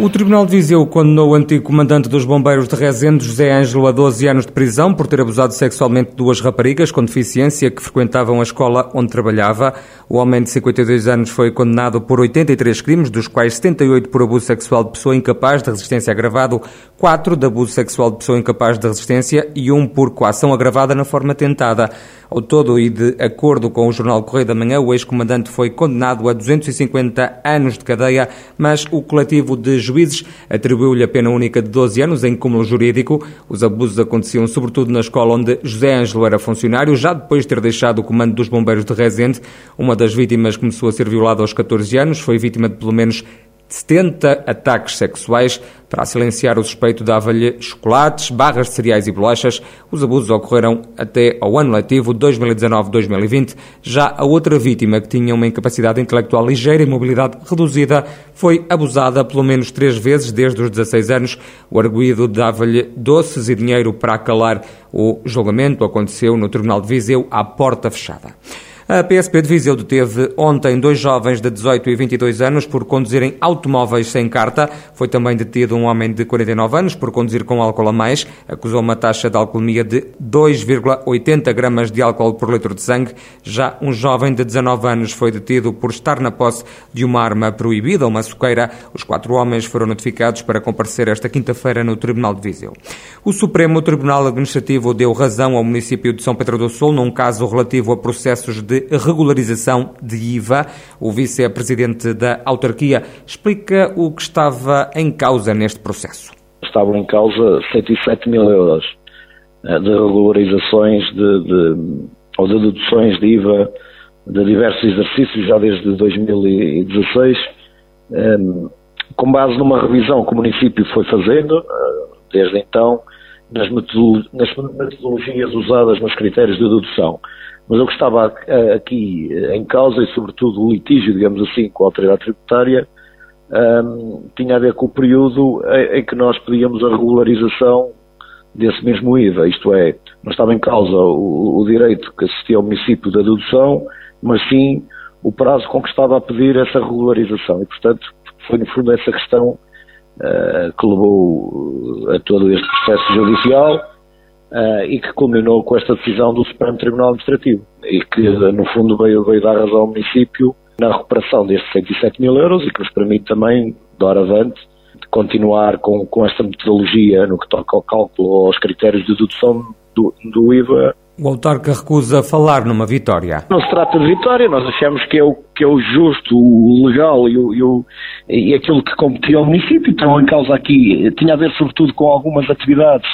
O Tribunal de Viseu condenou o antigo comandante dos bombeiros de Rezende, José Ângelo, a 12 anos de prisão por ter abusado sexualmente de duas raparigas com deficiência que frequentavam a escola onde trabalhava. O homem de 52 anos foi condenado por 83 crimes, dos quais 78 por abuso sexual de pessoa incapaz de resistência agravado, 4 de abuso sexual de pessoa incapaz de resistência e 1 por coação agravada na forma tentada. Ao todo, e de acordo com o jornal Correio da Manhã, o ex-comandante foi condenado a 250 anos de cadeia, mas o coletivo de juízes atribuiu-lhe a pena única de 12 anos em cúmulo jurídico. Os abusos aconteciam sobretudo na escola onde José Ângelo era funcionário, já depois de ter deixado o comando dos bombeiros de Rezende. Uma das vítimas começou a ser violada aos 14 anos, foi vítima de pelo menos 70 ataques sexuais. Para silenciar o suspeito, dava-lhe chocolates, barras de cereais e bolachas. Os abusos ocorreram até ao ano letivo 2019-2020. Já a outra vítima, que tinha uma incapacidade intelectual ligeira e mobilidade reduzida, foi abusada pelo menos três vezes desde os 16 anos. O arguído dava-lhe doces e dinheiro para acalar. O julgamento aconteceu no Tribunal de Viseu à porta fechada. A PSP de Viseu deteve ontem dois jovens de 18 e 22 anos por conduzirem automóveis sem carta. Foi também detido um homem de 49 anos por conduzir com álcool a mais. Acusou uma taxa de alcoolemia de 2,80 gramas de álcool por litro de sangue. Já um jovem de 19 anos foi detido por estar na posse de uma arma proibida, uma suqueira. Os quatro homens foram notificados para comparecer esta quinta-feira no Tribunal de Viseu. O Supremo Tribunal Administrativo deu razão ao município de São Pedro do Sul num caso relativo a processos de regularização de IVA. O vice-presidente da autarquia explica o que estava em causa neste processo. Estavam em causa 107 mil euros eh, de regularizações de, de, ou de deduções de IVA de diversos exercícios já desde 2016, ehm, com base numa revisão que o município foi fazendo eh, desde então nas metodologias usadas nos critérios de dedução. Mas eu gostava eh, aqui eh, em causa, e sobretudo o litígio, digamos assim, com a autoridade tributária, um, tinha a ver com o período em, em, que nós pedíamos a regularização desse mesmo IVA, isto é, não estava em causa o, o direito que assistia ao município da dedução, mas sim o prazo com que estava a pedir essa regularização. E, portanto, foi no fundo essa questão uh, que levou a todo este processo judicial uh, e que culminou com esta decisão do Supremo Tribunal Administrativo. E que, no fundo, veio, veio dar razão ao município na recuperação destes 107 mil euros e que nos permite também, de hora avante, continuar com, com esta metodologia no que toca ao cálculo aos critérios de dedução do, do IVA o autarca recusa falar numa vitória. Não se trata de vitória, nós achamos que é o, que é o justo, o legal e, o, e, o, e aquilo que competia ao município. Então, em causa aqui, tinha a ver sobretudo com algumas atividades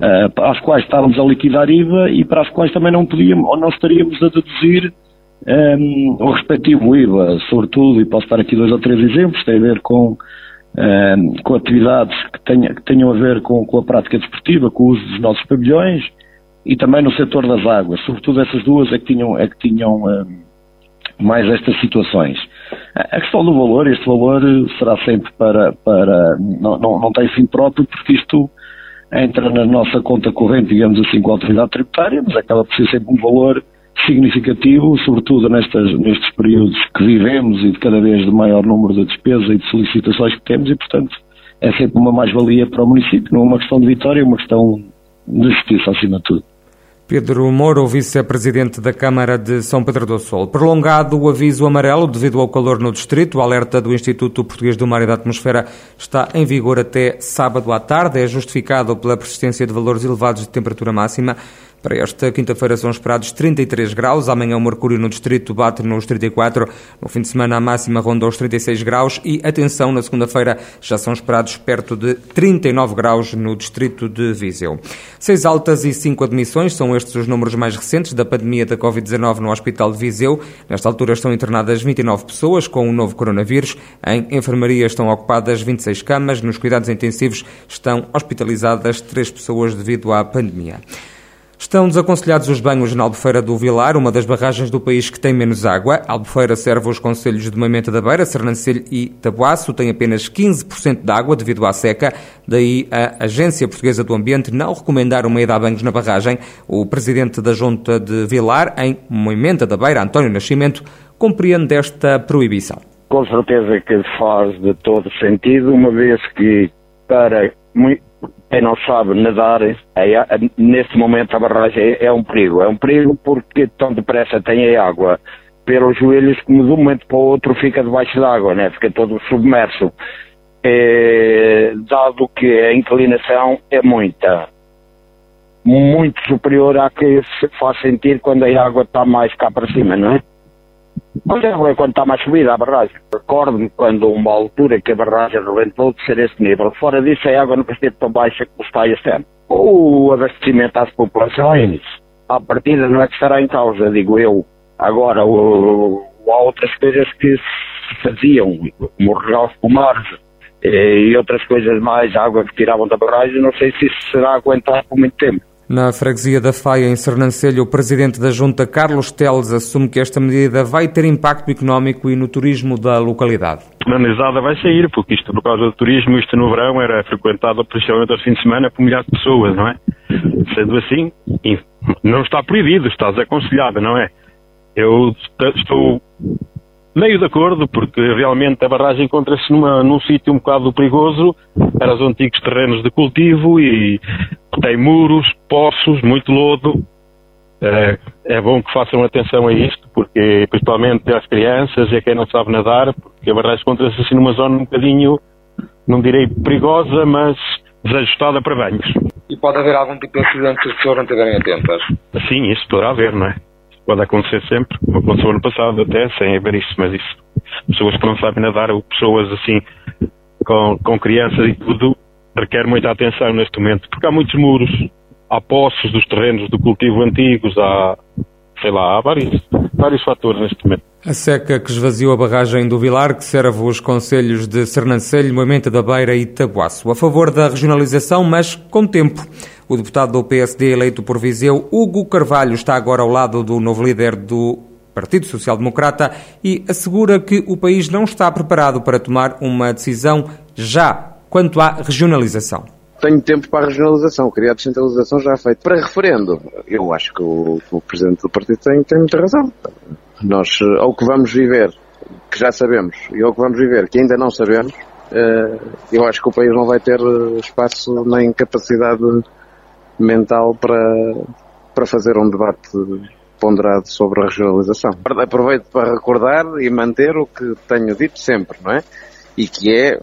uh, às quais estávamos a liquidar IVA e para as quais também não podíamos ou não estaríamos a deduzir um, ehm, o respectivo IVA, sobretudo, e posso dar aqui dois ou três exemplos, tem a ver com, um, ehm, com atividades que, tenha, que tenham a ver com, com a prática desportiva, com o uso dos nossos pavilhões e também no setor das águas, sobretudo essas duas é que tinham, é que tinham um, mais estas situações. A questão do valor, este valor será sempre para, para não, não, não tem fim próprio, porque isto entra na nossa conta corrente, digamos assim, com a autoridade tributária, mas acaba por ser sempre um valor significativo, sobretudo nestas, nestes períodos que vivemos e de cada vez de maior número de despesas e de solicitações que temos e, portanto, é sempre uma mais-valia para o município, não é uma questão de vitória, é uma questão de justiça acima de tudo. Pedro Moura, vice-presidente da Câmara de São Pedro do Sul. Prolongado o aviso amarelo devido ao calor no distrito, o alerta do Instituto Português do Mar e da Atmosfera está em vigor até sábado à tarde. É justificado pela persistência de valores elevados de temperatura máxima. Para esta quinta-feira são esperados 33 graus. Amanhã o mercúrio no distrito bate nos 34. No fim de semana a máxima ronda os 36 graus. E atenção, na segunda-feira já são esperados perto de 39 graus no distrito de Viseu. Seis altas e cinco admissões são estes os números mais recentes da pandemia da Covid-19 no Hospital de Viseu. Nesta altura estão internadas 29 pessoas com o novo coronavírus. Em enfermaria estão ocupadas 26 camas. Nos cuidados intensivos estão hospitalizadas três pessoas devido à pandemia. Estão desaconselhados os banhos na Albufeira do Vilar, uma das barragens do país que tem menos água. A Albufeira serve os conselhos de Moimenta da Beira, Sernancelho e Tabuaço. Tem apenas 15% de água devido à seca. Daí a Agência Portuguesa do Ambiente não recomendar uma ida a banhos na barragem. O presidente da Junta de Vilar, em Moimenta da Beira, António Nascimento, compreende esta proibição. Com certeza que faz de todo sentido, uma vez que para quem não sabe nadar, é, nesse momento a barragem é, é, um perigo. É um perigo porque tão depressa tem a água pelos joelhos que de um momento para o outro fica debaixo d'água, né? fica todo submerso. É, dado que a inclinação é muita, muito superior à que se faz sentir quando a água está mais cá para cima, não é? Mas é quando está mais subida a barragem. Recordo-me quando uma altura que a barragem rebentou de ser esse nível. Fora disso, a água nunca esteve tão baixa como está este ano. O abastecimento às populações, à partida, não é que estará em causa, digo eu. Agora, o, o, há outras coisas que se faziam, como regalos pomares eh, e outras coisas mais, água que tiravam da barragem, não sei se isso será aguentado por muito tempo. Na freguesia da Faia, em Sernancelho, o presidente da Junta, Carlos Teles, assume que esta medida vai ter impacto económico e no turismo da localidade. Analisada vai sair, porque isto, por causa do turismo, isto no verão era frequentado principalmente aos fins de semana por milhares de pessoas, não é? Sendo assim, não está proibido, está desaconselhado, não é? Eu estou meio de acordo, porque realmente a barragem encontra-se num sítio um bocado perigoso, eram os antigos terrenos de cultivo e tem muros, poços, muito lodo. É, é bom que façam atenção a isto, porque principalmente às crianças e a quem não sabe nadar, porque a barragem encontra-se assim numa zona um bocadinho, não direi perigosa, mas desajustada para banhos. E pode haver algum tipo de acidente se as pessoas não estiverem atentas? Sim, isso poderá haver, não é? pode acontecer sempre, como aconteceu ano passado até, sem haver isso, mas isso, pessoas que não sabem nadar ou pessoas assim, com, com crianças e tudo, requer muita atenção neste momento, porque há muitos muros, há poços dos terrenos do cultivo antigos, há, sei lá, há vários, vários fatores neste momento. A seca que esvaziou a barragem do Vilar, que serve os conselhos de Sernancelho, Moimenta da Beira e Tabuaço. A favor da regionalização, mas com tempo. O deputado do PSD eleito por Viseu, Hugo Carvalho, está agora ao lado do novo líder do Partido Social Democrata e assegura que o país não está preparado para tomar uma decisão já quanto à regionalização tenho tempo para a regionalização, queria a descentralização já feita. Para referendo, eu acho que o, o Presidente do Partido tem, tem muita razão. Nós, eh, ao que vamos viver, que já sabemos, e ao que vamos viver, que ainda não sabemos, eh, eu acho que o país não vai ter eh, espaço nem capacidade mental para, para fazer um debate ponderado sobre a regionalização. Aproveito para recordar e manter o que tenho dito sempre, não é? E que é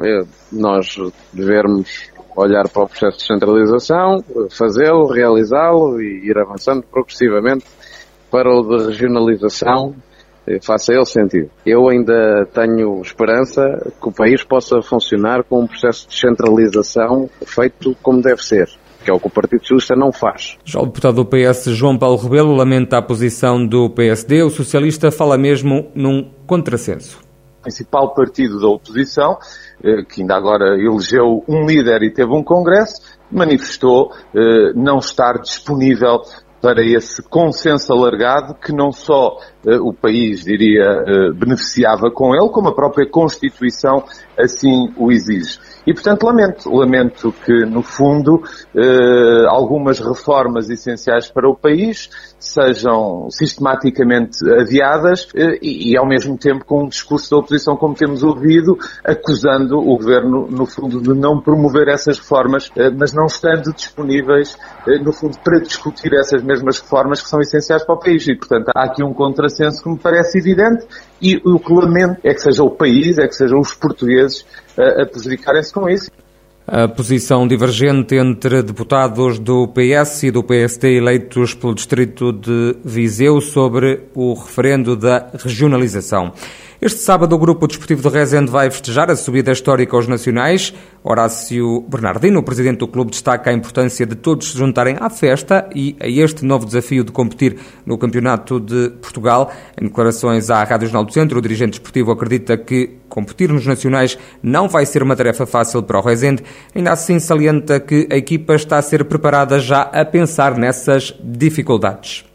nós devermos olhar para o processo de centralização, fazê-lo, realizá-lo e ir avançando progressivamente para o de regionalização, eh, faça ele sentido. Eu ainda tenho esperança que o país possa funcionar com um processo de centralização feito como deve ser que é o que o Partido Socialista não faz. Já o deputado do PS, João Paulo Rebelo, lamenta a posição do PSD. O socialista fala mesmo num contrassenso. Principal partido da oposição eh, que ainda agora elegeu um líder e teve um congresso, manifestou eh, não estar disponível para esse consenso alargado que não só eh, o país, diria, beneficiava com ele, como a própria Constituição assim o exige. E, portanto, lamento, lamento que, no fundo, eh, algumas reformas essenciais para o país sejam sistematicamente adiadas eh, e, e, ao mesmo tempo, com um discurso da oposição, como temos ouvido, acusando o governo, no fundo, de não promover essas reformas, eh, mas não estando disponíveis, eh, no fundo, para discutir essas mesmas reformas que são essenciais para o país. E, portanto, há aqui um contrassenso que me parece evidente e o que lamento é que seja o país, é que sejam os portugueses a, a prejudicarem-se com isso. A posição divergente entre deputados do PS e do PSD eleitos pelo distrito de Viseu sobre o referendo da regionalização. Este sábado, o Grupo Desportivo de Rezende vai festejar a subida histórica aos nacionais. Horácio Bernardino, o presidente do clube, destaca a importância de todos se juntarem à festa e a este novo desafio de competir no Campeonato de Portugal. Em declarações à Rádio Jornal do Centro, o dirigente desportivo acredita que competir nos nacionais não vai ser uma tarefa fácil para o Rezende. Ainda assim, salienta que a equipa está a ser preparada já a pensar nessas dificuldades.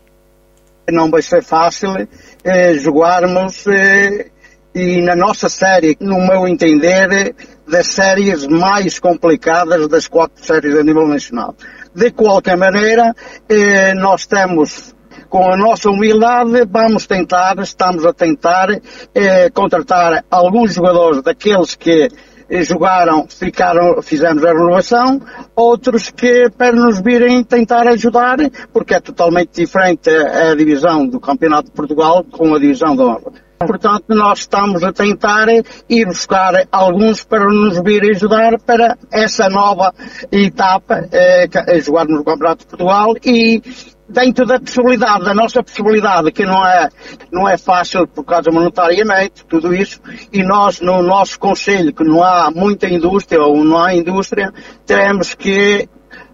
Não vai ser fácil eh, jogarmos eh, e na nossa série, no meu entender, das séries mais complicadas das quatro séries a nível nacional. De qualquer maneira, eh, nós temos, com a nossa humildade, vamos tentar, estamos a tentar eh, contratar alguns jogadores daqueles que jogaram, ficaram, fizemos a renovação, outros que para nos virem tentar ajudar, porque é totalmente diferente a, divisão do Campeonato de Portugal com a divisão da honra. Portanto, nós estamos a tentar ir buscar alguns para nos vir ajudar para essa nova etapa, eh, jogarmos no Campeonato de Portugal e dentro da possibilidade, da nossa possibilidade, que não é, não é fácil por causa monetariamente, tudo isso, e nós, no nosso Conselho, que não há muita indústria ou não há indústria, teremos que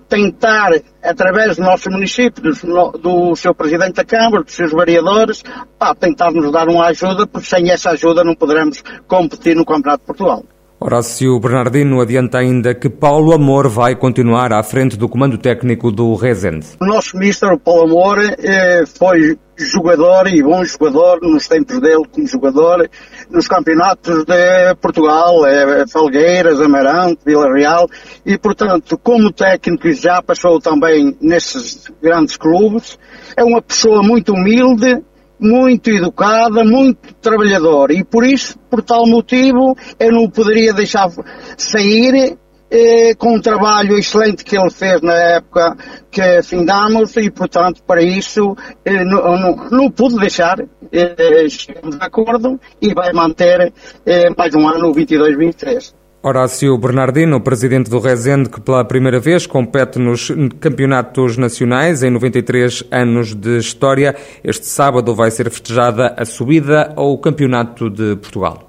tentar, através do nosso município, do, do seu Presidente da Câmara, dos seus vereadores, a tentar nos dar uma ajuda, porque sem essa ajuda não poderemos competir no Campeonato de Portugal. Horácio Bernardino adianta ainda que Paulo Amor vai continuar à frente do comando técnico do Rezende. O nosso ministro Paulo Amor eh, foi jogador e bom jogador nos tempos dele como jogador nos campeonatos de Portugal, eh, Falgueiras, Amarante, Vila Real e portanto como técnico já passou também nesses grandes clubes, é uma pessoa muito humilde, muito educada, muito trabalhadora e por isso, por tal motivo, eu não poderia deixar sair eh, com um trabalho excelente que ele fez na época que findámos e, portanto, para isso eh, não, não, não, pude deixar. Eh, chegamos de acordo e vai manter eh, mais um ano, 22-23. Horácio Bernardino, presidente do Rezende, que pela primeira vez compete nos campeonatos nacionais em 93 anos de história. Este sábado vai ser festejada a subida ao Campeonato de Portugal.